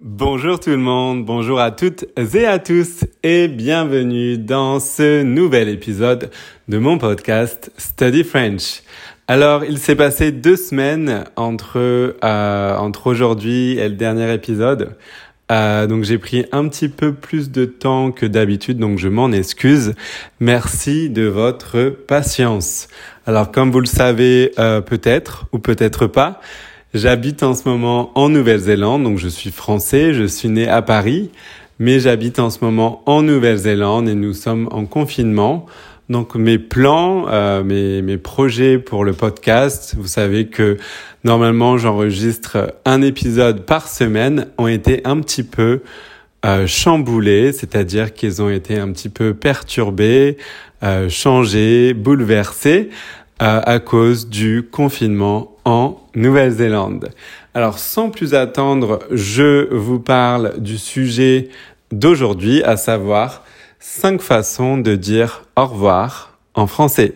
Bonjour tout le monde, bonjour à toutes et à tous et bienvenue dans ce nouvel épisode de mon podcast Study French. Alors, il s'est passé deux semaines entre, euh, entre aujourd'hui et le dernier épisode. Euh, donc j'ai pris un petit peu plus de temps que d'habitude, donc je m'en excuse. Merci de votre patience. Alors comme vous le savez euh, peut-être ou peut-être pas, j'habite en ce moment en Nouvelle-Zélande, donc je suis français, je suis né à Paris, mais j'habite en ce moment en Nouvelle-Zélande et nous sommes en confinement. Donc mes plans, euh, mes, mes projets pour le podcast, vous savez que normalement j'enregistre un épisode par semaine, ont été un petit peu euh, chamboulés, c'est-à-dire qu'ils ont été un petit peu perturbés, euh, changés, bouleversés à cause du confinement en Nouvelle-Zélande. Alors sans plus attendre, je vous parle du sujet d'aujourd'hui, à savoir cinq façons de dire au revoir en français.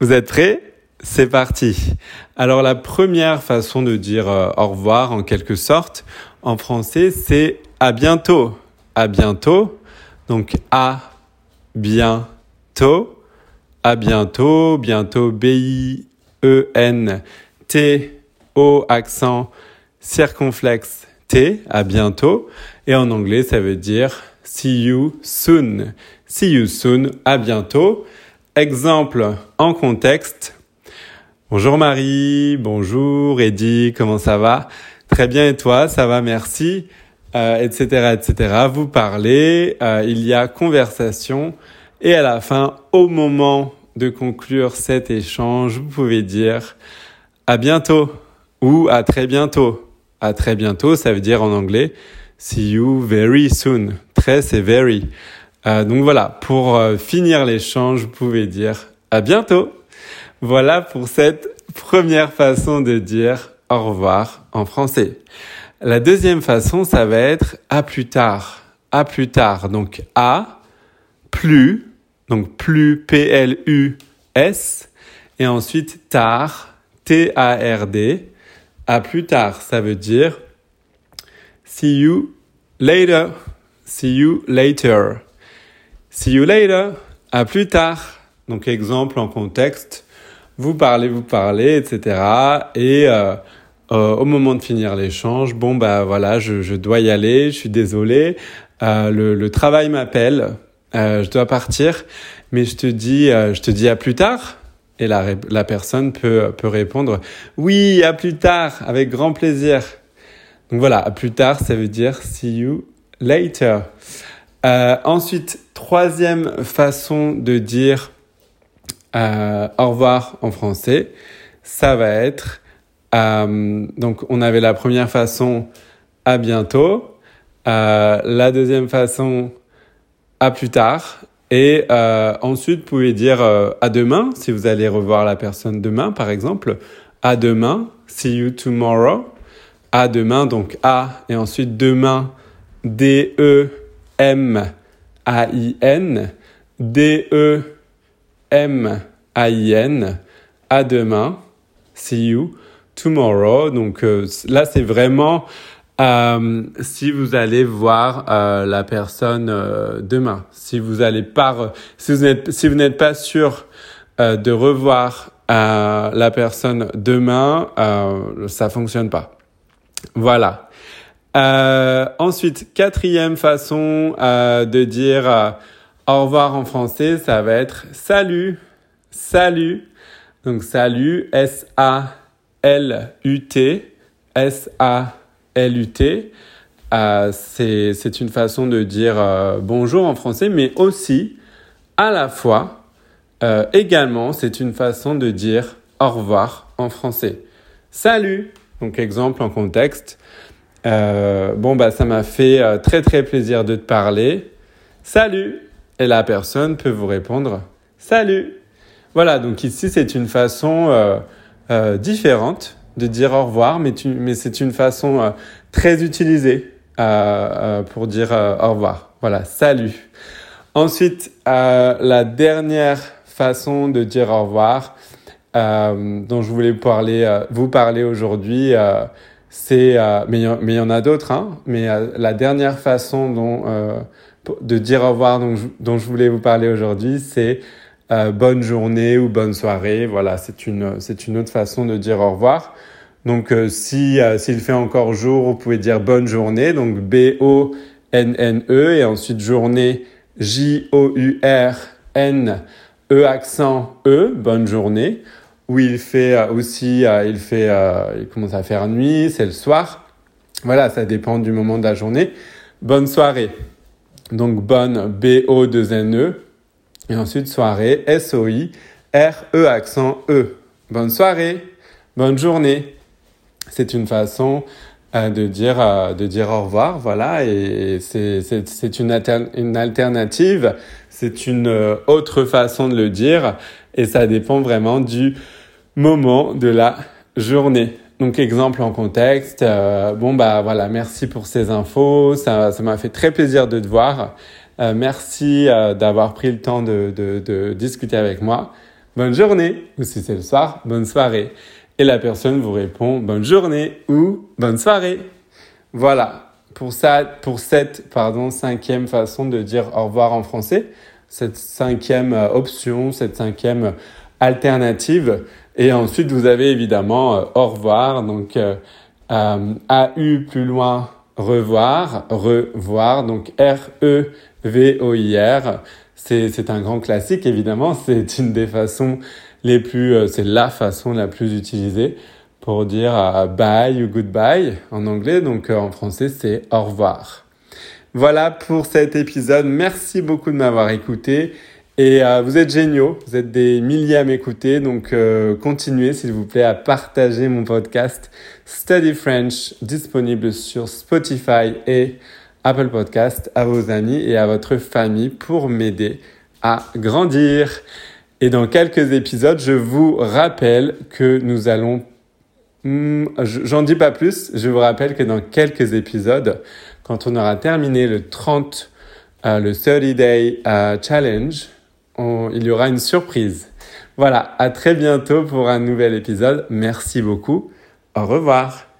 Vous êtes prêts? C'est parti. Alors la première façon de dire euh, au revoir en quelque sorte en français, c'est à bientôt. À bientôt. Donc à bientôt. À bientôt. Bientôt B-I-E-N-T-O accent circonflexe T. À bientôt. Et en anglais, ça veut dire See you soon. See you soon. À bientôt. Exemple en contexte. Bonjour Marie. Bonjour Eddie. Comment ça va? Très bien et toi? Ça va, merci. Euh, etc., etc. Vous parlez. Euh, il y a conversation. Et à la fin, au moment de conclure cet échange, vous pouvez dire à bientôt ou à très bientôt. À très bientôt, ça veut dire en anglais see you very soon c'est very. Euh, donc voilà, pour euh, finir l'échange, vous pouvez dire à bientôt. Voilà pour cette première façon de dire au revoir en français. La deuxième façon, ça va être à plus tard. À plus tard. Donc à plus, donc plus P-L-U-S, et ensuite tard, T-A-R-D. À plus tard, ça veut dire see you later. See you later. See you later. À plus tard. Donc exemple en contexte. Vous parlez, vous parlez, etc. Et euh, euh, au moment de finir l'échange, bon bah voilà, je, je, dois y aller. Je suis désolé. Euh, le, le, travail m'appelle. Euh, je dois partir. Mais je te dis, euh, je te dis à plus tard. Et la, la personne peut, peut répondre oui, à plus tard, avec grand plaisir. Donc voilà, à plus tard, ça veut dire see you later. Euh, ensuite, troisième façon de dire au revoir en français, ça va être donc on avait la première façon à bientôt, la deuxième façon à plus tard. Et euh, ensuite vous pouvez dire euh, à demain si vous allez revoir la personne demain par exemple. À demain. See you tomorrow. À demain donc à et ensuite demain D-E-M-A-I-N, D-E-M-A-I-N, à demain, see you tomorrow. Donc euh, là, c'est vraiment euh, si vous allez voir euh, la personne euh, demain. Si vous allez pas, si vous n'êtes si vous n'êtes pas sûr euh, de revoir euh, la personne demain, ça fonctionne pas. Voilà. Ensuite, quatrième façon de dire au revoir en français, ça va être salut, salut. Donc salut, S-A-L-U-T, S-A-L-U-T. Euh, c'est une façon de dire euh, bonjour en français, mais aussi, à la fois, euh, également, c'est une façon de dire au revoir en français. Salut. Donc exemple en contexte. Euh, bon, bah, ça m'a fait très très plaisir de te parler. Salut Et la personne peut vous répondre Salut Voilà, donc ici c'est une façon différente de dire au revoir, mais, tu, mais c'est une façon euh, très utilisée euh, pour dire au revoir. Voilà, salut. Ensuite, la dernière façon de dire au revoir dont je voulais parler, vous parler aujourd'hui, c'est, euh, mais il y en a d'autres, hein, mais euh, la dernière façon dont, euh, de dire au revoir dont dont je voulais vous parler aujourd'hui, c'est bonne journée ou bonne soirée. Voilà, c'est une, c'est une autre façon de dire au revoir. Donc, si s'il fait encore jour, vous pouvez dire bonne journée. Donc, B O N N E et ensuite journée J O U R N E accent E. Bonne journée où il fait euh, aussi, euh, il fait, euh, il commence à faire nuit, c'est le soir. Voilà, ça dépend du moment de la journée. Bonne soirée. Donc bonne B-O-2-N-E. Et ensuite soirée S-O-I R-E accent E. Bonne soirée. Bonne journée. C'est une façon de dire de dire au revoir voilà et c'est une, une alternative c'est une autre façon de le dire et ça dépend vraiment du moment de la journée. Donc exemple en contexte, euh, bon bah voilà, merci pour ces infos, ça ça m'a fait très plaisir de te voir. Euh, merci euh, d'avoir pris le temps de, de, de, discuter avec moi. Bonne journée, ou si c'est le soir, bonne soirée. Et la personne vous répond bonne journée ou bonne soirée. Voilà, pour ça, pour cette pardon cinquième façon de dire au revoir en français, cette cinquième option, cette cinquième alternative. Et ensuite, vous avez évidemment euh, au revoir, donc euh, euh, AU plus loin, revoir, revoir, donc R-E-V-O-I-R. C'est un grand classique, évidemment. C'est une des façons les plus, euh, c'est la façon la plus utilisée pour dire bye ou goodbye en anglais. Donc en français, c'est au revoir. Voilà pour cet épisode. Merci beaucoup de m'avoir écouté. Et euh, vous êtes géniaux, vous êtes des milliers à m'écouter, donc euh, continuez s'il vous plaît à partager mon podcast Study French disponible sur Spotify et Apple Podcast à vos amis et à votre famille pour m'aider à grandir. Et dans quelques épisodes, je vous rappelle que nous allons... Hmm, j'en dis pas plus, je vous rappelle que dans quelques épisodes, quand on aura terminé le 30, euh, le 30 Day Challenge, il y aura une surprise. Voilà, à très bientôt pour un nouvel épisode. Merci beaucoup. Au revoir.